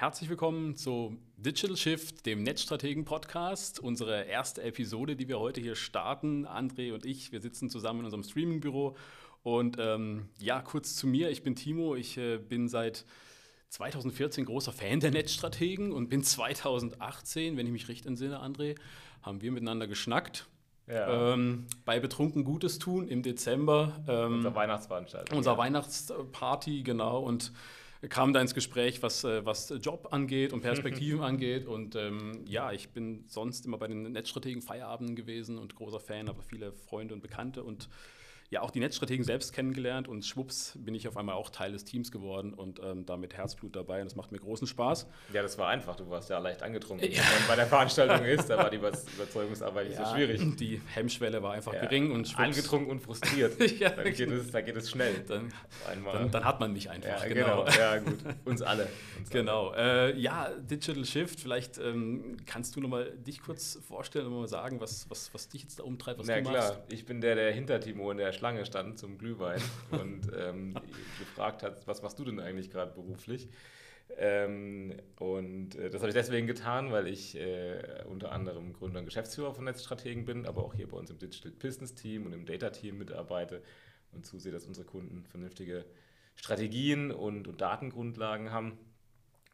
Herzlich willkommen zu Digital Shift, dem Netzstrategen-Podcast. Unsere erste Episode, die wir heute hier starten. André und ich, wir sitzen zusammen in unserem Streamingbüro. Und ähm, ja, kurz zu mir. Ich bin Timo. Ich äh, bin seit 2014 großer Fan der Netzstrategen und bin 2018, wenn ich mich richtig entsinne, André, haben wir miteinander geschnackt. Ja. Ähm, bei Betrunken Gutes tun im Dezember. Ähm, Unser Weihnachtsveranstaltung. Unser ja. Weihnachtsparty, genau. Und kam da ins Gespräch, was, äh, was Job angeht und Perspektiven angeht. Und ähm, ja, ich bin sonst immer bei den Netzstrategen Feierabenden gewesen und großer Fan, aber viele Freunde und Bekannte und ja auch die Netzstrategen selbst kennengelernt und schwupps bin ich auf einmal auch Teil des Teams geworden und ähm, damit Herzblut dabei und das macht mir großen Spaß. Ja, das war einfach. Du warst ja leicht angetrunken. Ja. Wenn man bei der Veranstaltung ist, da war die Überzeugungsarbeit nicht ja, so schwierig. Die Hemmschwelle war einfach ja. gering und schwupps. Angetrunken und frustriert. ja, dann geht es, da geht es schnell. Dann, dann, dann, hat man mich einfach. Ja, genau. genau. Ja, gut. Uns alle. Uns genau. Äh, ja, Digital Shift. Vielleicht ähm, kannst du nochmal dich kurz vorstellen und mal sagen, was, was, was dich jetzt da umtreibt, was Na, du machst. klar. Ich bin der, der hinter Timo in der Schlange stand zum Glühwein und ähm, gefragt hat, was machst du denn eigentlich gerade beruflich? Ähm, und äh, das habe ich deswegen getan, weil ich äh, unter anderem Gründer und Geschäftsführer von Netzstrategen bin, aber auch hier bei uns im Digital Business Team und im Data Team mitarbeite und zusehe, dass unsere Kunden vernünftige Strategien und, und Datengrundlagen haben.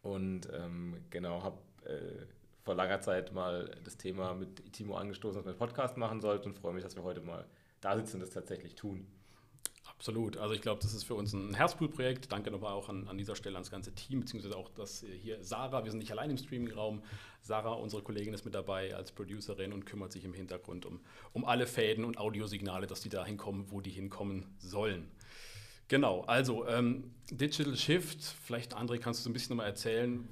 Und ähm, genau, habe äh, vor langer Zeit mal das Thema mit Timo angestoßen, dass wir einen Podcast machen sollten und freue mich, dass wir heute mal da sitzen und das tatsächlich tun. Absolut. Also ich glaube, das ist für uns ein Herzblutprojekt. Danke nochmal auch an, an dieser Stelle ans ganze Team, beziehungsweise auch das hier Sarah, wir sind nicht allein im Streaming-Raum. Sarah, unsere Kollegin, ist mit dabei als Producerin und kümmert sich im Hintergrund um, um alle Fäden und Audiosignale, dass die da hinkommen, wo die hinkommen sollen. Genau, also ähm, Digital Shift, vielleicht André, kannst du so ein bisschen nochmal erzählen,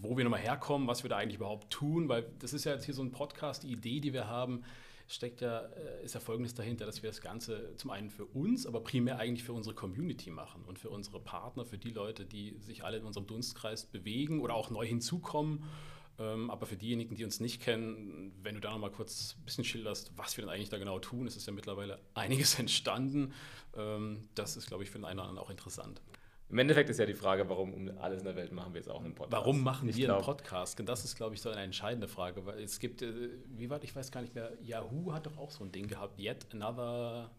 wo wir nochmal herkommen, was wir da eigentlich überhaupt tun, weil das ist ja jetzt hier so ein Podcast, die Idee, die wir haben, steckt ja, äh, ist ja Folgendes dahinter, dass wir das Ganze zum einen für uns, aber primär eigentlich für unsere Community machen und für unsere Partner, für die Leute, die sich alle in unserem Dunstkreis bewegen oder auch neu hinzukommen. Ähm, aber für diejenigen, die uns nicht kennen, wenn du da noch mal kurz ein bisschen schilderst, was wir denn eigentlich da genau tun, es ist ja mittlerweile einiges entstanden. Ähm, das ist, glaube ich, für den einen oder anderen auch interessant. Im Endeffekt ist ja die Frage, warum um alles in der Welt machen wir jetzt auch einen Podcast? Warum machen ich wir glaub, einen Podcast? Und das ist, glaube ich, so eine entscheidende Frage, weil es gibt, äh, wie war ich weiß gar nicht mehr, Yahoo hat doch auch so ein Ding gehabt, Yet Another,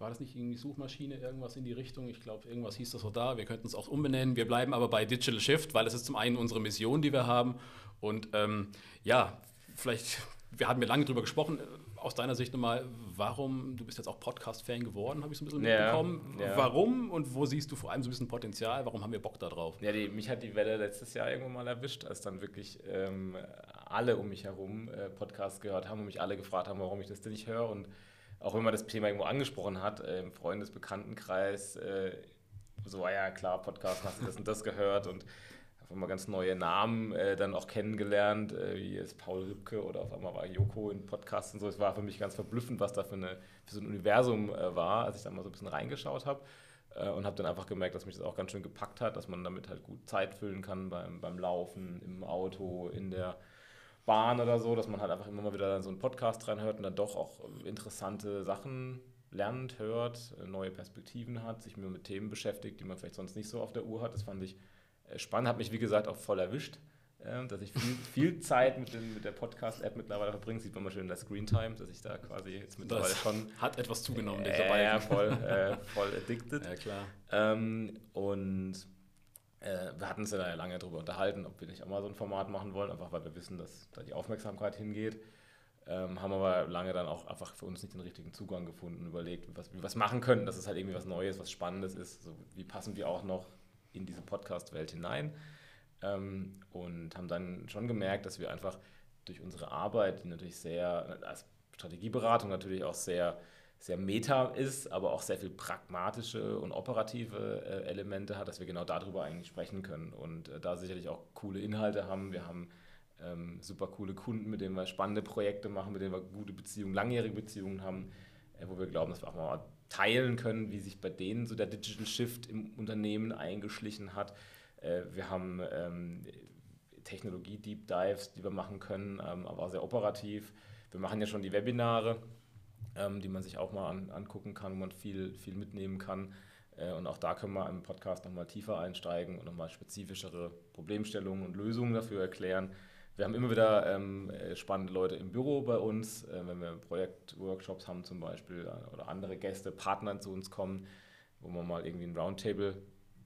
war das nicht irgendwie Suchmaschine, irgendwas in die Richtung? Ich glaube, irgendwas hieß das so da. Wir könnten es auch umbenennen. Wir bleiben aber bei Digital Shift, weil es ist zum einen unsere Mission, die wir haben. Und ähm, ja, vielleicht, wir hatten ja lange drüber gesprochen, aus deiner Sicht nochmal, warum, du bist jetzt auch Podcast-Fan geworden, habe ich so ein bisschen ja, mitbekommen. Ja. Warum und wo siehst du vor allem so ein bisschen Potenzial? Warum haben wir Bock da drauf? Ja, die, mich hat die Welle letztes Jahr irgendwann mal erwischt, als dann wirklich ähm, alle um mich herum äh, Podcasts gehört haben und mich alle gefragt haben, warum ich das denn nicht höre. Und auch wenn man das Thema irgendwo angesprochen hat, äh, im Freundesbekanntenkreis, äh, so, ah ja klar, Podcast, hast du das und das gehört und einmal ganz neue Namen äh, dann auch kennengelernt, äh, wie jetzt Paul Rübke oder auf einmal war Joko in Podcasts und so. Es war für mich ganz verblüffend, was da für, eine, für so ein Universum äh, war, als ich da mal so ein bisschen reingeschaut habe. Äh, und habe dann einfach gemerkt, dass mich das auch ganz schön gepackt hat, dass man damit halt gut Zeit füllen kann beim, beim Laufen, im Auto, in der Bahn oder so, dass man halt einfach immer mal wieder so einen Podcast reinhört und dann doch auch interessante Sachen lernt, hört, äh, neue Perspektiven hat, sich mit Themen beschäftigt, die man vielleicht sonst nicht so auf der Uhr hat. Das fand ich spannend, hat mich wie gesagt auch voll erwischt, äh, dass ich viel, viel Zeit mit, den, mit der Podcast-App mittlerweile verbringe. Sieht man mal schön in der Screen-Time, dass ich da quasi jetzt mittlerweile das schon. Hat etwas zugenommen, äh, dieser Ja, voll, äh, voll addicted. Ja, klar. Ähm, und äh, wir hatten uns ja lange darüber unterhalten, ob wir nicht auch mal so ein Format machen wollen, einfach weil wir wissen, dass da die Aufmerksamkeit hingeht. Ähm, haben aber lange dann auch einfach für uns nicht den richtigen Zugang gefunden, überlegt, was wir was machen können, dass es halt irgendwie was Neues, was Spannendes ist. So, wie passen wir auch noch in diese Podcast-Welt hinein ähm, und haben dann schon gemerkt, dass wir einfach durch unsere Arbeit, die natürlich sehr, als Strategieberatung natürlich auch sehr, sehr meta ist, aber auch sehr viel pragmatische und operative äh, Elemente hat, dass wir genau darüber eigentlich sprechen können und äh, da sicherlich auch coole Inhalte haben. Wir haben ähm, super coole Kunden, mit denen wir spannende Projekte machen, mit denen wir gute Beziehungen, langjährige Beziehungen haben, äh, wo wir glauben, dass wir auch mal teilen können, wie sich bei denen so der Digital Shift im Unternehmen eingeschlichen hat. Äh, wir haben ähm, Technologie-Deep Dives, die wir machen können, ähm, aber auch sehr operativ. Wir machen ja schon die Webinare, ähm, die man sich auch mal an, angucken kann, wo man viel, viel mitnehmen kann. Äh, und auch da können wir im Podcast nochmal tiefer einsteigen und nochmal spezifischere Problemstellungen und Lösungen dafür erklären. Wir haben immer wieder ähm, spannende Leute im Büro bei uns, äh, wenn wir Projektworkshops haben zum Beispiel äh, oder andere Gäste, Partner zu uns kommen, wo man mal irgendwie ein Roundtable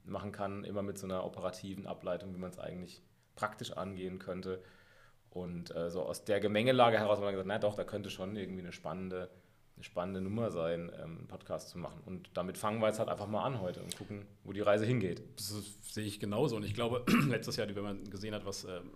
machen kann, immer mit so einer operativen Ableitung, wie man es eigentlich praktisch angehen könnte. Und äh, so aus der Gemengelage heraus haben wir gesagt, na doch, da könnte schon irgendwie eine spannende eine spannende Nummer sein, ähm, einen Podcast zu machen. Und damit fangen wir jetzt halt einfach mal an heute und gucken, wo die Reise hingeht. Das sehe ich genauso. Und ich glaube, letztes Jahr, wenn man gesehen hat, was ähm,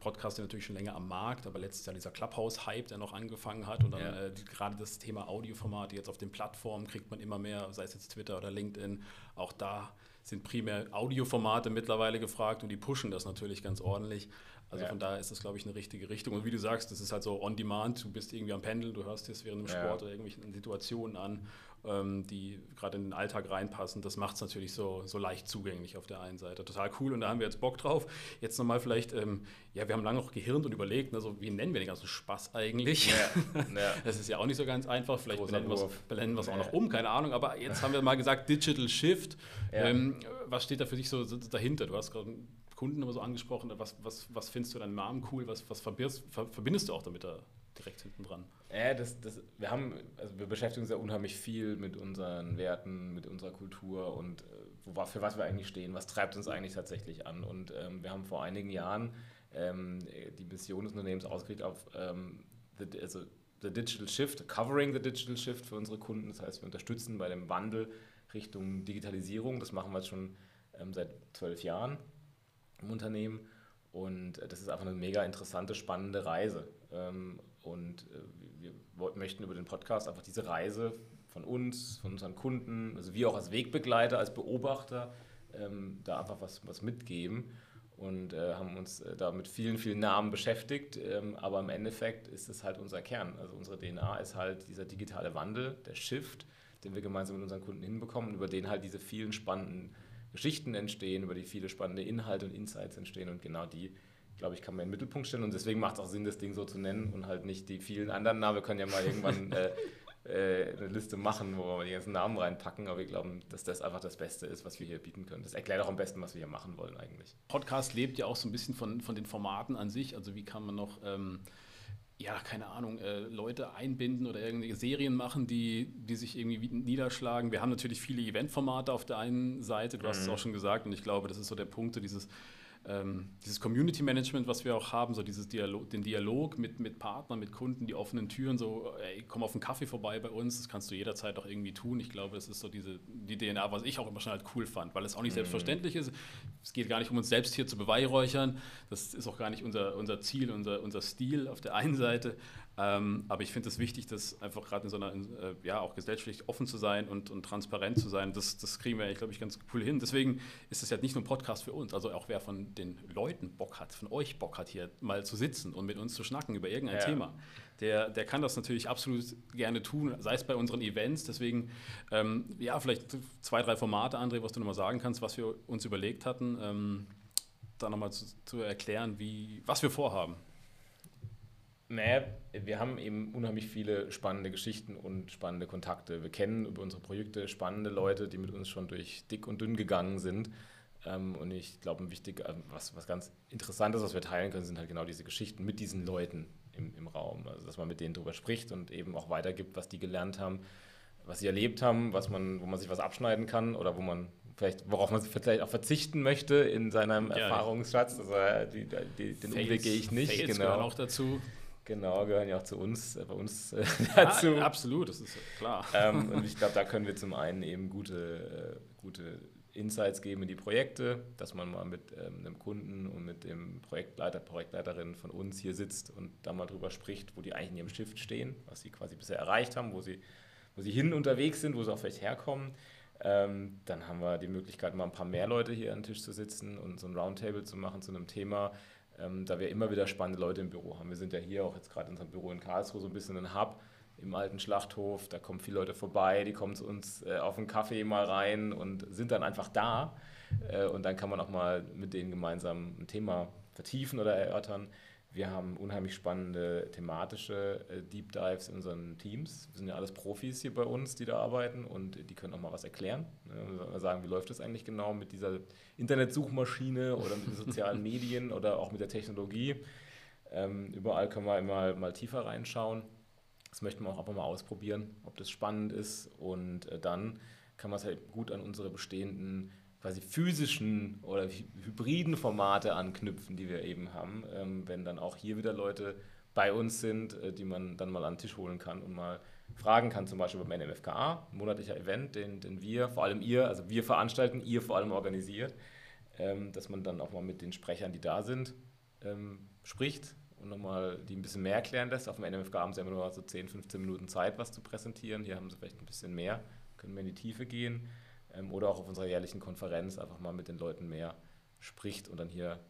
Podcast ist natürlich schon länger am Markt, aber letztes Jahr dieser Clubhouse-Hype, der noch angefangen hat und dann ja. äh, gerade das Thema Audioformate jetzt auf den Plattformen kriegt man immer mehr, sei es jetzt Twitter oder LinkedIn, auch da sind primär Audioformate mittlerweile gefragt und die pushen das natürlich ganz ordentlich. Also ja. von daher ist das, glaube ich, eine richtige Richtung. Und wie du sagst, das ist halt so on demand. Du bist irgendwie am Pendeln, du hörst es während dem Sport ja. oder irgendwelchen Situationen an, die gerade in den Alltag reinpassen. Das macht es natürlich so, so leicht zugänglich auf der einen Seite. Total cool und da haben wir jetzt Bock drauf. Jetzt nochmal vielleicht, ähm, ja, wir haben lange noch gehirnt und überlegt, also wie nennen wir den ganzen Spaß eigentlich? Ja. das ist ja auch nicht so ganz einfach. Vielleicht benennen wir es auch noch um, keine Ahnung. Aber jetzt haben wir mal gesagt, Digital Shift. Ähm, was steht da für dich so, so dahinter? Du hast gerade Kunden immer so angesprochen. Was, was, was findest du deinem Namen cool? Was, was verbindest, verbindest du auch damit da direkt hinten dran? Ja, das, das, wir, haben, also wir beschäftigen uns ja unheimlich viel mit unseren Werten, mit unserer Kultur und äh, wo, für was wir eigentlich stehen, was treibt uns eigentlich tatsächlich an. Und ähm, wir haben vor einigen Jahren ähm, die Mission des Unternehmens ausgerichtet auf ähm, the, also the Digital Shift, Covering the Digital Shift für unsere Kunden. Das heißt, wir unterstützen bei dem Wandel Richtung Digitalisierung. Das machen wir jetzt schon ähm, seit zwölf Jahren im Unternehmen. Und äh, das ist einfach eine mega interessante, spannende Reise. Ähm, und äh, wir möchten über den Podcast einfach diese Reise von uns, von unseren Kunden, also wir auch als Wegbegleiter, als Beobachter, ähm, da einfach was, was mitgeben und äh, haben uns da mit vielen, vielen Namen beschäftigt. Ähm, aber im Endeffekt ist es halt unser Kern. Also unsere DNA ist halt dieser digitale Wandel, der Shift, den wir gemeinsam mit unseren Kunden hinbekommen, über den halt diese vielen spannenden Geschichten entstehen, über die viele spannende Inhalte und Insights entstehen und genau die, glaube ich, kann man in den Mittelpunkt stellen und deswegen macht es auch Sinn, das Ding so zu nennen und halt nicht die vielen anderen Namen. Wir können ja mal irgendwann äh, äh, eine Liste machen, wo wir die ganzen Namen reinpacken, aber wir glauben, dass das einfach das Beste ist, was wir hier bieten können. Das erklärt auch am besten, was wir hier machen wollen eigentlich. Podcast lebt ja auch so ein bisschen von, von den Formaten an sich, also wie kann man noch... Ähm ja, keine Ahnung, äh, Leute einbinden oder irgendwelche Serien machen, die, die sich irgendwie niederschlagen. Wir haben natürlich viele Eventformate auf der einen Seite, du hast es mhm. auch schon gesagt, und ich glaube, das ist so der Punkt, so dieses ähm, dieses Community Management, was wir auch haben, so dieses Dialog, den Dialog mit, mit Partnern, mit Kunden, die offenen Türen, so, ey, komm auf einen Kaffee vorbei bei uns, das kannst du jederzeit auch irgendwie tun. Ich glaube, das ist so diese, die DNA, was ich auch immer schon halt cool fand, weil es auch nicht mhm. selbstverständlich ist. Es geht gar nicht um uns selbst hier zu beweihräuchern, das ist auch gar nicht unser, unser Ziel, unser, unser Stil auf der einen Seite, ähm, aber ich finde es wichtig, dass einfach gerade in so einer, äh, ja, auch gesellschaftlich offen zu sein und, und transparent zu sein. Das, das kriegen wir, glaube ich, ganz cool hin. Deswegen ist es ja nicht nur ein Podcast für uns, also auch wer von den Leuten Bock hat, von euch Bock hat, hier mal zu sitzen und mit uns zu schnacken über irgendein ja. Thema, der, der kann das natürlich absolut gerne tun, sei es bei unseren Events. Deswegen, ähm, ja, vielleicht zwei, drei Formate, André, was du nochmal sagen kannst, was wir uns überlegt hatten, ähm, da nochmal zu, zu erklären, wie, was wir vorhaben. Naja, wir haben eben unheimlich viele spannende Geschichten und spannende Kontakte. Wir kennen über unsere Projekte spannende Leute, die mit uns schon durch dick und dünn gegangen sind. Ähm, und ich glaube, ein wichtig, äh, was, was ganz Interessantes, was wir teilen können, sind halt genau diese Geschichten mit diesen Leuten im, im Raum. Also, dass man mit denen darüber spricht und eben auch weitergibt, was die gelernt haben, was sie erlebt haben, was man, wo man sich was abschneiden kann oder wo man vielleicht, worauf man vielleicht auch verzichten möchte in seinem ja, Erfahrungsschatz. Also die, die, den Fails, Umweg gehe ich nicht. Fails genau. auch dazu. Genau, gehören ja auch zu uns, äh, bei uns äh, dazu. Ja, absolut, das ist klar. Ähm, und ich glaube, da können wir zum einen eben gute, äh, gute Insights geben in die Projekte, dass man mal mit ähm, einem Kunden und mit dem Projektleiter, Projektleiterin von uns hier sitzt und da mal drüber spricht, wo die eigentlich in ihrem Shift stehen, was sie quasi bisher erreicht haben, wo sie, wo sie hin unterwegs sind, wo sie auch vielleicht herkommen. Ähm, dann haben wir die Möglichkeit, mal ein paar mehr Leute hier an den Tisch zu sitzen und so ein Roundtable zu machen zu einem Thema, ähm, da wir immer wieder spannende Leute im Büro haben. Wir sind ja hier auch jetzt gerade in unserem Büro in Karlsruhe so ein bisschen ein Hub im alten Schlachthof. Da kommen viele Leute vorbei, die kommen zu uns äh, auf einen Kaffee mal rein und sind dann einfach da. Äh, und dann kann man auch mal mit denen gemeinsam ein Thema vertiefen oder erörtern. Wir haben unheimlich spannende thematische äh, Deep Dives in unseren Teams. Wir sind ja alles Profis hier bei uns, die da arbeiten und die können auch mal was erklären. Ne? Sagen, wie läuft das eigentlich genau mit dieser Internetsuchmaschine oder mit den sozialen Medien oder auch mit der Technologie. Ähm, überall können wir immer mal tiefer reinschauen. Das möchten wir auch einfach mal ausprobieren, ob das spannend ist. Und äh, dann kann man es halt gut an unsere bestehenden quasi physischen oder hybriden Formate anknüpfen, die wir eben haben, ähm, wenn dann auch hier wieder Leute bei uns sind, äh, die man dann mal an den Tisch holen kann und mal fragen kann, zum Beispiel beim NMFKA, monatlicher Event, den, den wir, vor allem ihr, also wir veranstalten, ihr vor allem organisiert, ähm, dass man dann auch mal mit den Sprechern, die da sind, ähm, spricht und nochmal die ein bisschen mehr erklären lässt. Auf dem NMFKA haben sie immer nur so 10, 15 Minuten Zeit, was zu präsentieren. Hier haben sie vielleicht ein bisschen mehr, können wir in die Tiefe gehen ähm, oder auch auf unserer jährlichen Konferenz einfach mal mit den Leuten mehr spricht und dann hier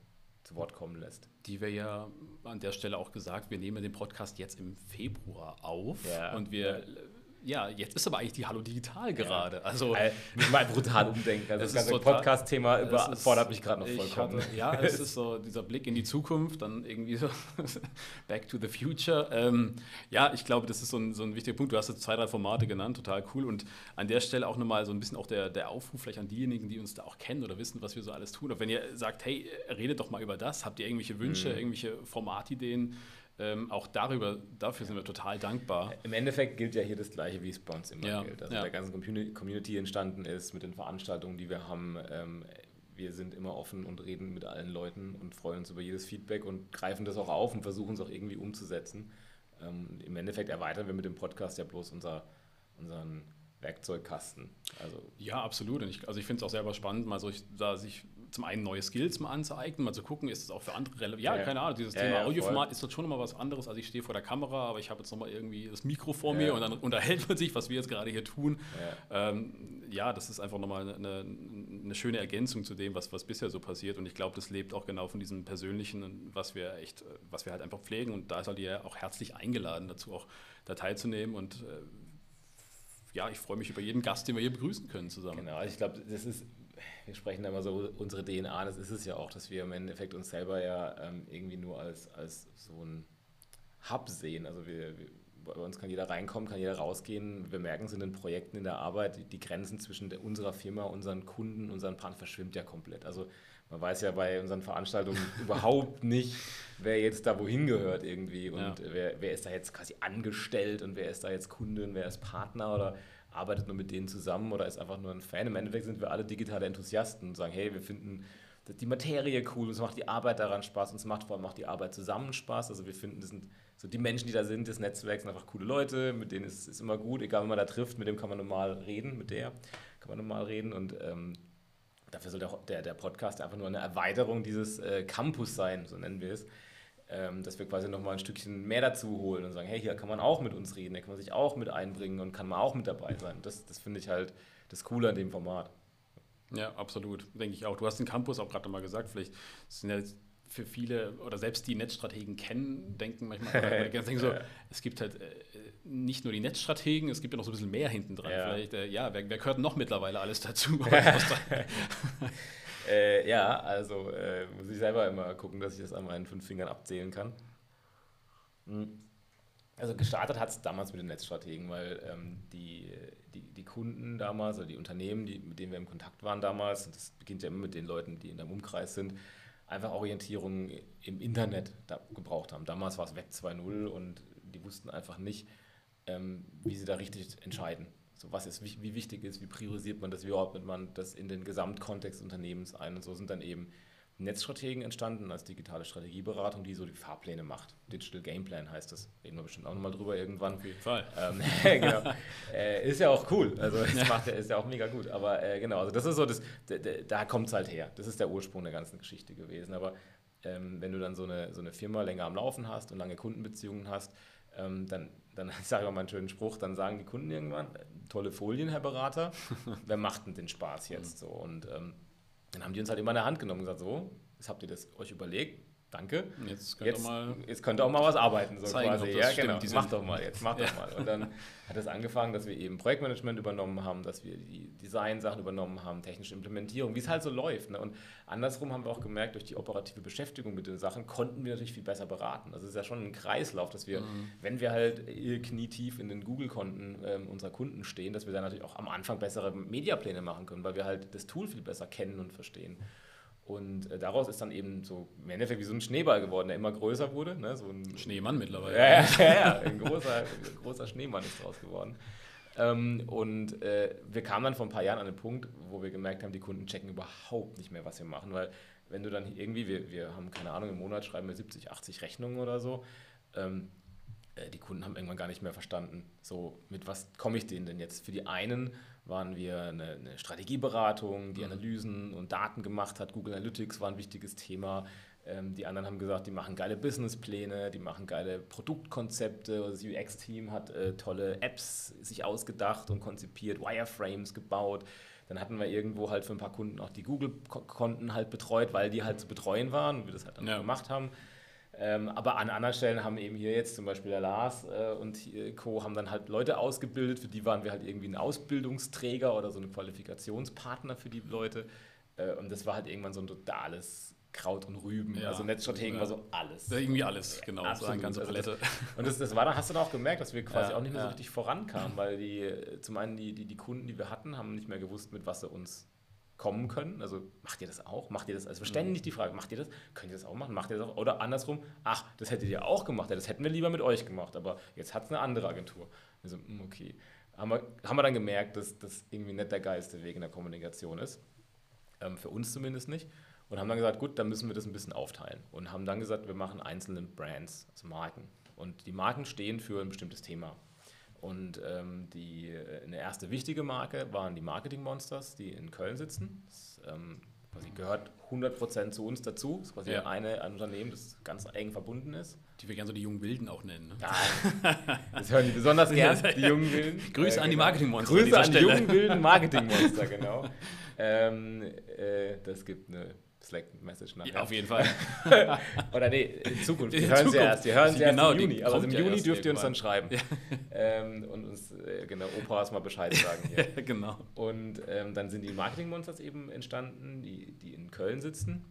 zu Wort kommen lässt. Die wir ja an der Stelle auch gesagt, wir nehmen den Podcast jetzt im Februar auf ja, und wir ja ja, jetzt ist aber eigentlich die Hallo Digital gerade. Ja. Also, also mal brutal umdenken. Also das ganze Podcast-Thema überfordert mich gerade noch vollkommen. Hatte, ja, es ist so dieser Blick in die Zukunft, dann irgendwie so Back to the Future. Ähm, ja, ich glaube, das ist so ein, so ein wichtiger Punkt. Du hast jetzt zwei, drei Formate genannt, total cool. Und an der Stelle auch nochmal so ein bisschen auch der, der Aufruf vielleicht an diejenigen, die uns da auch kennen oder wissen, was wir so alles tun. Und wenn ihr sagt, hey, redet doch mal über das, habt ihr irgendwelche Wünsche, mhm. irgendwelche Formatideen, ähm, auch darüber, dafür sind wir total dankbar. Im Endeffekt gilt ja hier das Gleiche, wie es bei uns immer ja, gilt. Also ja. der ganze Community entstanden ist mit den Veranstaltungen, die wir haben. Ähm, wir sind immer offen und reden mit allen Leuten und freuen uns über jedes Feedback und greifen das auch auf und versuchen es auch irgendwie umzusetzen. Ähm, Im Endeffekt erweitern wir mit dem Podcast ja bloß unser, unseren Werkzeugkasten. Also ja, absolut. Und ich, also ich finde es auch selber spannend, mal so, da sich zum einen neue Skills mal anzueignen, mal zu gucken, ist es auch für andere relevant. Ja, ja, keine Ahnung, dieses ja, Thema ja, Audioformat ist dort schon immer was anderes. Also ich stehe vor der Kamera, aber ich habe jetzt nochmal irgendwie das Mikro vor mir und dann unterhält man sich, was wir jetzt gerade hier tun. Ähm, ja, das ist einfach nochmal eine, eine, schöne Ergänzung zu dem, was, was bisher so passiert. Und ich glaube, das lebt auch genau von diesem Persönlichen, was wir echt, was wir halt einfach pflegen. Und da ist halt ihr auch herzlich eingeladen, dazu auch da teilzunehmen und äh, ja, ich freue mich über jeden Gast, den wir hier begrüßen können zusammen. Genau, also ich glaube, das ist wir sprechen da immer so unsere DNA, das ist es ja auch, dass wir im Endeffekt uns selber ja ähm, irgendwie nur als, als so ein Hub sehen. Also wir, wir, bei uns kann jeder reinkommen, kann jeder rausgehen. Wir merken es in den Projekten, in der Arbeit, die, die Grenzen zwischen der, unserer Firma, unseren Kunden, unseren Partnern verschwimmt ja komplett. Also man weiß ja bei unseren Veranstaltungen überhaupt nicht, wer jetzt da wohin gehört irgendwie und ja. wer, wer ist da jetzt quasi angestellt und wer ist da jetzt Kunde und wer ist Partner oder arbeitet nur mit denen zusammen oder ist einfach nur ein Fan. Im Endeffekt sind wir alle digitale Enthusiasten und sagen, hey, wir finden die Materie cool, uns macht die Arbeit daran Spaß, uns macht vor allem auch die Arbeit zusammen Spaß. Also wir finden, das sind so die Menschen, die da sind, das Netzwerk sind einfach coole Leute, mit denen ist es immer gut, egal wenn man da trifft, mit dem kann man normal reden, mit der kann man normal reden und ähm, dafür soll der, der, der Podcast einfach nur eine Erweiterung dieses äh, Campus sein, so nennen wir es ähm, dass wir quasi nochmal ein Stückchen mehr dazu holen und sagen, hey, hier kann man auch mit uns reden, hier kann man sich auch mit einbringen und kann man auch mit dabei sein. Das, das finde ich halt das Coole an dem Format. Ja, absolut, denke ich auch. Du hast den Campus auch gerade nochmal gesagt, vielleicht sind ja für viele oder selbst die Netzstrategen kennen, denken manchmal, denken so, es gibt halt äh, nicht nur die Netzstrategen, es gibt ja noch so ein bisschen mehr hinten dran. Ja. Vielleicht, äh, ja, wer, wer, gehört noch mittlerweile alles dazu? Äh, ja, also äh, muss ich selber immer gucken, dass ich das an meinen fünf Fingern abzählen kann. Hm. Also gestartet hat es damals mit den Netzstrategen, weil ähm, die, die, die, Kunden damals oder die Unternehmen, die, mit denen wir im Kontakt waren damals, und das beginnt ja immer mit den Leuten, die in deinem Umkreis sind, einfach Orientierung im Internet gebraucht haben. Damals war es Web 2.0 und die wussten einfach nicht, ähm, wie sie da richtig entscheiden so was ist, wie, wie, wichtig ist, wie priorisiert man das, wie ordnet man das in den Gesamtkontext des Unternehmens ein. Und so sind dann eben Netzstrategen entstanden als digitale Strategieberatung, die so die Fahrpläne macht. Digital Gameplan heißt das. Reden wir bestimmt auch nochmal drüber irgendwann. Auf jeden Fall. Ähm, genau. äh, ist ja auch cool. Also es macht ist ja auch mega gut. Aber äh, genau, also das ist so, das, da kommt es halt her. Das ist der Ursprung der ganzen Geschichte gewesen. Aber ähm, wenn du dann so eine, so eine Firma länger am Laufen hast und lange Kundenbeziehungen hast, ähm, dann dann sage ich auch mal einen schönen Spruch, dann sagen die Kunden irgendwann, tolle Folien, Herr Berater, wer macht denn den Spaß jetzt so? Und ähm, dann haben die uns halt immer in der Hand genommen und gesagt, so, jetzt habt ihr das euch überlegt, danke. Jetzt könnt, jetzt, ihr mal jetzt könnt ihr auch mal was arbeiten, so zeigen, quasi. Ja, stimmt, genau. Mach doch mal, jetzt mach doch mal. Und dann hat es angefangen, dass wir eben Projektmanagement übernommen haben, dass wir die Design-Sachen übernommen haben, technische Implementierung, wie es halt so läuft. Ne? Und andersrum haben wir auch gemerkt, durch die operative Beschäftigung mit den Sachen konnten wir natürlich viel besser beraten. Also es ist ja schon ein Kreislauf, dass wir, wenn wir halt äh, knietief in den Google-Konten ähm, unserer Kunden stehen, dass wir dann natürlich auch am Anfang bessere Mediapläne machen können, weil wir halt das Tool viel besser kennen und verstehen. Und äh, daraus ist dann eben so im Endeffekt wie so ein Schneeball geworden, der immer größer wurde. Ne? So ein Schneemann mittlerweile. ja, ja, ja. Ein, großer, großer Schneemann ist draus geworden. Ähm, und äh, wir kamen dann vor ein paar Jahren an den Punkt, wo wir gemerkt haben, die Kunden checken überhaupt nicht mehr, was wir machen, weil wenn du dann irgendwie, wir, wir haben keine Ahnung, im Monat schreiben wir 70, 80 Rechnungen oder so, ähm, äh, die Kunden haben irgendwann gar nicht mehr verstanden, so mit was komme ich denen denn jetzt? Für die einen waren wir eine, eine Strategieberatung, die Analysen und Daten gemacht hat. Google Analytics war ein wichtiges Thema. Ähm, die anderen haben gesagt, die machen geile Businesspläne, die machen geile Produktkonzepte. Das UX-Team hat äh, tolle Apps sich ausgedacht und konzipiert, Wireframes gebaut. Dann hatten wir irgendwo halt für ein paar Kunden auch die Google-Konten halt betreut, weil die halt zu betreuen waren und wir das halt dann Ja. gemacht haben. Ähm, aber an anderen Stellen haben eben hier jetzt zum Beispiel der Lars äh, und hier Co. haben dann halt Leute ausgebildet, für die waren wir halt irgendwie ein Ausbildungsträger oder so ein Qualifikationspartner für die Leute. Äh, und das war halt irgendwann so ein totales Kraut und Rüben. Ja. Also Netzstrategen Ja. war so alles. Ja, Irgendwie alles, genau. So Absolut. eine ganze Also Palette. Und das, das war dann, hast du dann auch gemerkt, dass wir quasi Ja, ja. richtig vorankamen, weil die, äh, zum einen die, die, die Kunden, die wir hatten, haben nicht mehr gewusst, mit was sie uns kommen können. Also macht ihr das auch? Macht ihr das? Also ständig die Frage, macht ihr das? Könnt ihr das auch machen? Macht ihr das auch? Oder andersrum, ach, das hättet ihr auch gemacht. Ja, das hätten wir lieber mit euch gemacht, aber jetzt hat es eine andere Agentur. Also, hm, okay. Haben wir, haben wir dann gemerkt, dass das irgendwie nicht der geilste Weg in der Kommunikation ist. Ähm, für uns zumindest nicht. Und haben dann gesagt, gut, dann müssen wir das ein bisschen aufteilen. Und haben dann gesagt, wir machen einzelne Brands, also Marken. Und die Marken stehen für ein bestimmtes Thema. Und ähm, die, äh, eine erste wichtige Marke waren die Marketing Monsters, die in Köln sitzen. Das ähm, quasi gehört 100% zu uns dazu. Das ist quasi Ja. eine, ein Unternehmen, das ganz eng verbunden ist. Die wir gerne so die jungen Wilden auch nennen. Ne? Ja, das hören die besonders gern, die jungen Wilden. Grüße an die genau. Marketingmonster an Grüße dieser an die jungen wilden Marketingmonster, genau. ähm, äh, das gibt eine Slack-Message nachher. Ja, auf jeden Fall. Oder nee, in Zukunft. Wir hören sie erst. Wir hören sie erst Genau, im die Juni. Aber kommt im ja Juni erst dürft ihr uns dann schreiben. Ähm, und uns, äh, genau, Opas mal Bescheid sagen hier. ja, genau. Und ähm, dann sind die Marketing Monsters eben entstanden, die, die in Köln sitzen,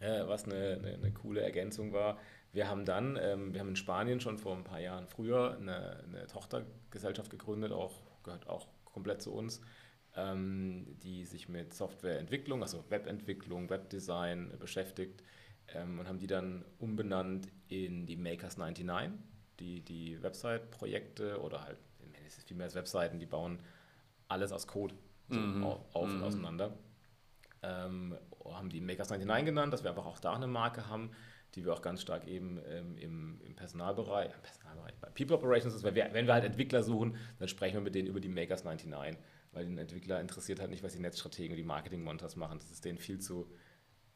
äh, was eine, eine, eine coole Ergänzung war. Wir haben dann, ähm, wir haben in Spanien schon vor ein paar Jahren früher eine, eine Tochtergesellschaft gegründet, auch, gehört auch komplett zu uns, ähm, die sich mit Softwareentwicklung, also Webentwicklung, Webdesign äh, beschäftigt ähm, und haben die dann umbenannt in die Makers 99, die die Website-Projekte oder halt, es ist viel mehr als Webseiten, die bauen alles aus Code so Mhm. auf, auf und Mhm. auseinander. Ähm, haben die Makers 99 genannt, dass wir einfach auch da eine Marke haben, die wir auch ganz stark eben ähm, im, im Personalbereich, im Personalbereich, bei People Operations ist, weil wir, wenn wir halt Entwickler suchen, dann sprechen wir mit denen über die Makers 99, weil den Entwickler interessiert halt nicht, was die Netzstrategen und die Marketing-Montas machen. Das ist denen viel zu,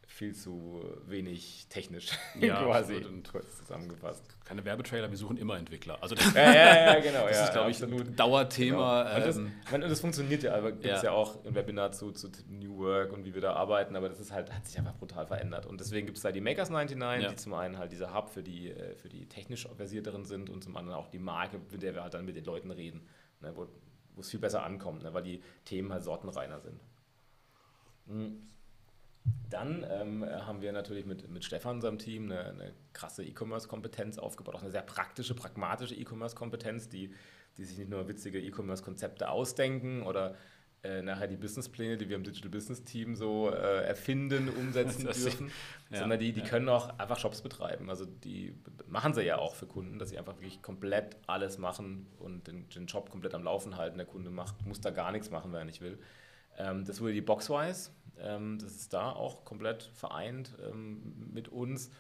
viel zu wenig technisch, Ja, quasi. Und- kurz zusammengefasst. Keine Werbetrailer, wir suchen immer Entwickler. Also Ja, ja, ja, genau. das ja, ist, glaube ich, ein Dauerthema. Genau. Und, das, ähm, und das funktioniert ja, aber gibt es Ja. ja auch ein Webinar zu, zu New Work und wie wir da arbeiten, aber das ist halt, hat sich einfach brutal verändert. Und deswegen gibt es da die Makers 99, Ja. die zum einen halt dieser Hub für die, äh, für die technisch versierteren sind und zum anderen auch die Marke, mit der wir halt dann mit den Leuten reden, ne, wo, wo es viel besser ankommt, ne, weil die Themen halt sortenreiner sind. Mhm. Dann ähm, haben wir natürlich mit, mit Stefan, unserem Team, eine, eine krasse E-Commerce-Kompetenz aufgebaut, auch eine sehr praktische, pragmatische E-Commerce-Kompetenz, die, die sich nicht nur witzige E-Commerce-Konzepte ausdenken oder äh, nachher die Businesspläne, die wir im Digital Business Team so äh, erfinden, umsetzen dürfen, ja, sondern die, die ja. können auch einfach Shops betreiben. Also die machen sie ja auch für Kunden, dass sie einfach wirklich komplett alles machen und den, den Job komplett am Laufen halten. Der Kunde macht, muss da gar nichts machen, wenn er nicht will. Ähm, das wurde die Boxwise. Ähm, das ist da auch komplett vereint ähm, mit uns.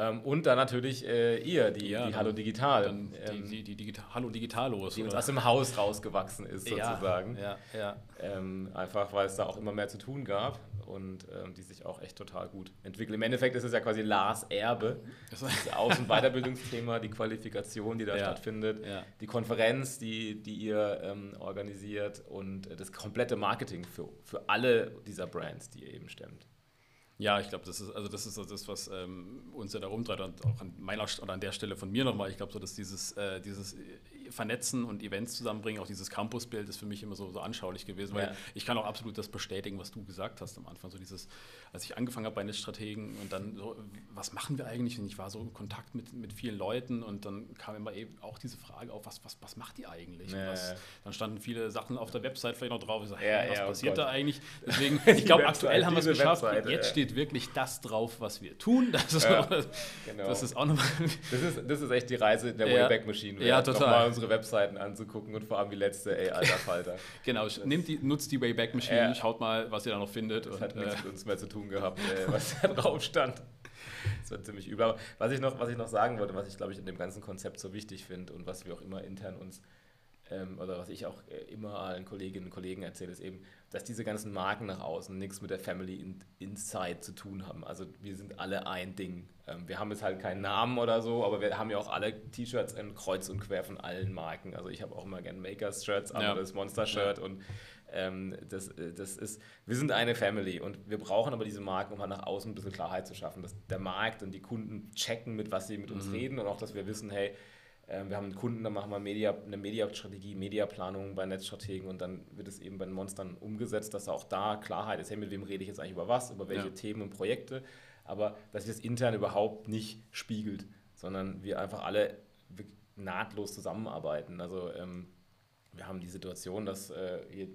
Ähm, und dann natürlich äh, ihr, die, Ja, die Hallo Digital, ähm, die, die, die Digital, Hallo Digitalos. die uns oder? aus dem Haus rausgewachsen ist, sozusagen. Ja, ja. Ähm, einfach weil es da auch immer mehr zu tun gab und ähm, die sich auch echt total gut entwickeln. Im Endeffekt ist es ja quasi Lars Erbe, Das- das Aus- und Weiterbildungsthema, die Qualifikation, die da stattfindet, die Konferenz, die, die ihr ähm, organisiert und äh, das komplette Marketing für, für alle dieser Brands, die ihr eben stemmt. Ja, ich glaube, das ist also das ist so das, was ähm, uns ja da rumtreibt und auch an meiner oder an der Stelle von mir nochmal. Ich glaube so, dass dieses, äh, dieses Vernetzen und Events zusammenbringen, auch dieses Campusbild ist für mich immer so, so anschaulich gewesen, weil ja. ich kann auch absolut das bestätigen, was du gesagt hast am Anfang. So dieses, als ich angefangen habe bei Netzstrategen und dann so, was machen wir eigentlich? Und ich war so in Kontakt mit, mit vielen Leuten und dann kam immer eben auch diese Frage auf, was, was, was macht ihr eigentlich? Ja, was, dann standen viele Sachen auf der Website vielleicht noch drauf. Ich sag, ja, was oh passiert Gott. da eigentlich? Deswegen, ich glaube, aktuell haben wir es geschafft. Webseite, Jetzt steht wirklich das drauf, was wir tun. Das ist, noch, genau. das ist auch nochmal. Das ist, das ist echt die Reise der Wayback Machine. Ja, total. Unsere Webseiten anzugucken und vor allem die letzte, ey, alter Falter. genau, nimmt die, nutzt die Wayback Machine, schaut mal, was ihr da noch findet. Das und, hat nichts äh, mit uns mehr zu tun gehabt, äh, was da drauf stand. Das war ziemlich übel. Aber was ich noch, was ich noch sagen wollte, was ich glaube ich in dem ganzen Konzept so wichtig finde und was wir auch immer intern uns ähm, oder was ich auch äh, immer allen Kolleginnen und Kollegen erzähle, ist eben, dass diese ganzen Marken nach außen nichts mit der Family in, Inside zu tun haben. Also wir sind alle ein Ding. Ähm, wir haben jetzt halt keinen Namen oder so, aber wir haben ja auch alle T-Shirts in kreuz und quer von allen Marken. Also ich habe auch immer gerne Makers-Shirts, aber ja. das Monster-Shirt ja. und ähm, das, äh, das ist, wir sind eine Family und wir brauchen aber diese Marken, um halt nach außen ein bisschen Klarheit zu schaffen, dass der Markt und die Kunden checken, mit was sie mit uns mhm. reden und auch, dass wir wissen, hey, wir haben einen Kunden, dann machen wir Media, eine Mediastrategie, Mediaplanung bei Netzstrategen und dann wird es eben bei den Monstern umgesetzt, dass auch da Klarheit ist, hey, mit wem rede ich jetzt eigentlich über was, über welche ja. Themen und Projekte, aber dass sich das intern überhaupt nicht spiegelt, sondern wir einfach alle nahtlos zusammenarbeiten. Also ähm, wir haben die Situation, dass äh,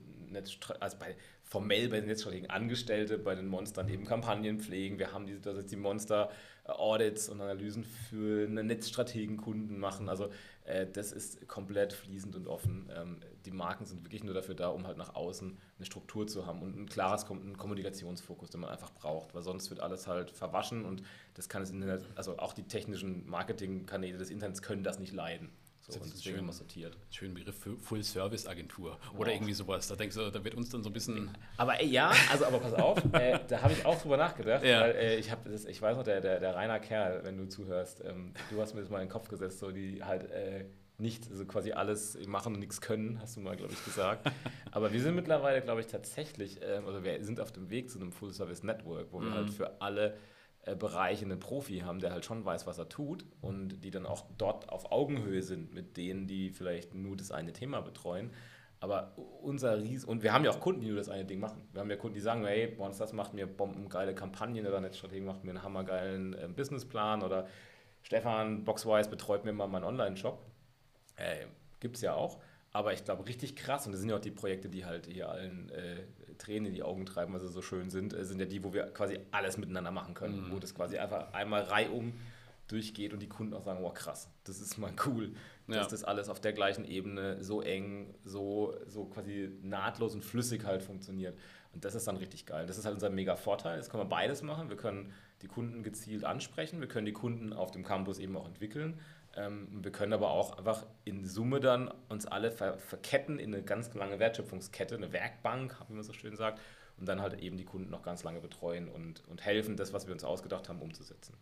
also bei, formell bei den Netzstrategen Angestellte bei den Monstern eben Kampagnen pflegen. Wir haben die Situation, dass die Monster äh, Audits und Analysen für Netzstrategenkunden machen. Also äh, das ist komplett fließend und offen. Ähm, die Marken sind wirklich nur dafür da, um halt nach außen eine Struktur zu haben und ein klares ein Kommunikationsfokus, den man einfach braucht, weil sonst wird alles halt verwaschen und das kann das Internet, also auch die technischen Marketingkanäle des Internets können das nicht leiden. So, das ist deswegen schön, sortiert. Schönen Begriff für Full-Service-Agentur oder irgendwie sowas. Da denkst du, da wird uns dann so ein bisschen. Aber ey, ja, also aber pass auf, äh, da habe ich auch drüber nachgedacht, ja. weil äh, ich habe ich weiß noch, der, der, der Rainer Kerl, wenn du zuhörst, ähm, du hast mir das mal in den Kopf gesetzt, so die halt äh, nicht so quasi alles machen und nichts können, hast du mal, glaube ich, gesagt. aber wir sind mittlerweile, glaube ich, tatsächlich, ähm, also wir sind auf dem Weg zu einem Full-Service-Network, wo mhm. wir halt für alle Bereich einen Profi haben, der halt schon weiß, was er tut und die dann auch dort auf Augenhöhe sind mit denen, die vielleicht nur das eine Thema betreuen. Aber unser Ries und wir haben ja auch Kunden, die nur das eine Ding machen. Wir haben ja Kunden, die sagen, hey, das macht mir bombengeile Kampagnen oder Netzstrategen macht mir einen hammergeilen äh, Businessplan oder Stefan Boxwise betreut mir mal meinen Online-Shop. Äh, Gibt es ja auch. Aber ich glaube, richtig krass, und das sind ja auch die Projekte, die halt hier allen äh, Tränen in die Augen treiben, weil sie so schön sind, äh, sind ja die, wo wir quasi alles miteinander machen können. Mhm. Wo das quasi einfach einmal reihum durchgeht und die Kunden auch sagen, wow krass, das ist mal cool, dass ja. das alles auf der gleichen Ebene so eng, so, so quasi nahtlos und flüssig halt funktioniert. Und das ist dann richtig geil. Das ist halt unser mega Vorteil. Jetzt können wir beides machen. Wir können die Kunden gezielt ansprechen, wir können die Kunden auf dem Campus eben auch entwickeln ähm, wir können aber auch einfach in Summe dann uns alle ver verketten in eine ganz lange Wertschöpfungskette, eine Werkbank, wie man so schön sagt, und dann halt eben die Kunden noch ganz lange betreuen und, und helfen, das, was wir uns ausgedacht haben, umzusetzen.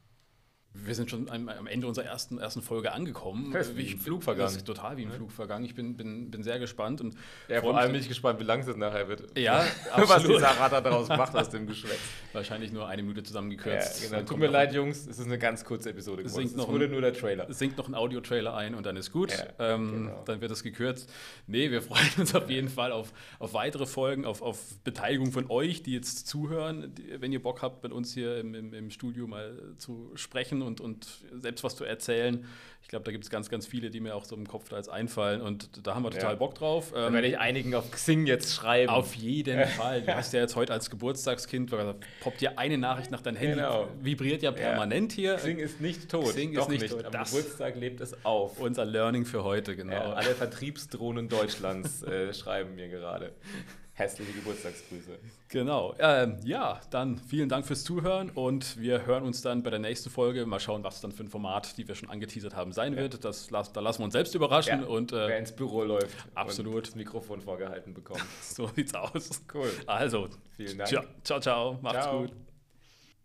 Wir sind schon am, Ende unserer ersten, ersten Folge angekommen. Das wie ein Flug vergangen. Das ist total wie ein Flug vergangen. Ich bin, bin, bin sehr gespannt. Und ja, vor allem bin ich gespannt, wie lang es nachher wird. Ja, was die Sarah daraus macht aus dem Geschwätz. Wahrscheinlich nur eine Minute zusammengekürzt. Ja, genau. Tut mir leid, Jungs, es ist eine ganz kurze Episode geworden. Es wurde nur der Trailer. Es singt noch ein Audio-Trailer ein und dann ist gut. Ja, ähm, genau. Dann wird es gekürzt. Nee, wir freuen uns auf jeden Fall auf, auf weitere Folgen, auf, auf Beteiligung von euch, die jetzt zuhören. Die, wenn ihr Bock habt, mit uns hier im, im, im Studio mal zu sprechen und, und selbst was zu erzählen. Ich glaube, da gibt es ganz, ganz viele, die mir auch so im Kopf da jetzt einfallen und da haben wir total ja. Bock drauf. Da ähm, werde ich einigen auf Xing jetzt schreiben. Auf jeden Fall. Du hast ja jetzt heute als Geburtstagskind, poppt dir eine Nachricht nach deinem Handy, genau. vibriert ja permanent ja. hier. Xing ist nicht tot. Xing Doch ist nicht, nicht tot. Am das Geburtstag lebt es auf. Unser Learning für heute, genau. Ja, alle Vertriebsdrohnen Deutschlands äh, schreiben mir gerade. Hässliche Geburtstagsgrüße. Genau. Ähm, ja, dann vielen Dank fürs Zuhören und wir hören uns dann bei der nächsten Folge. Mal schauen, was dann für ein Format, die wir schon angeteasert haben, sein ja. wird. Das, da lassen wir uns selbst überraschen. Ja, und, äh, wer ins Büro läuft absolut. und das Mikrofon vorgehalten bekommt. so sieht's aus. Cool. Also, vielen Dank. Ciao, ciao. ciao. Macht's ciao. gut.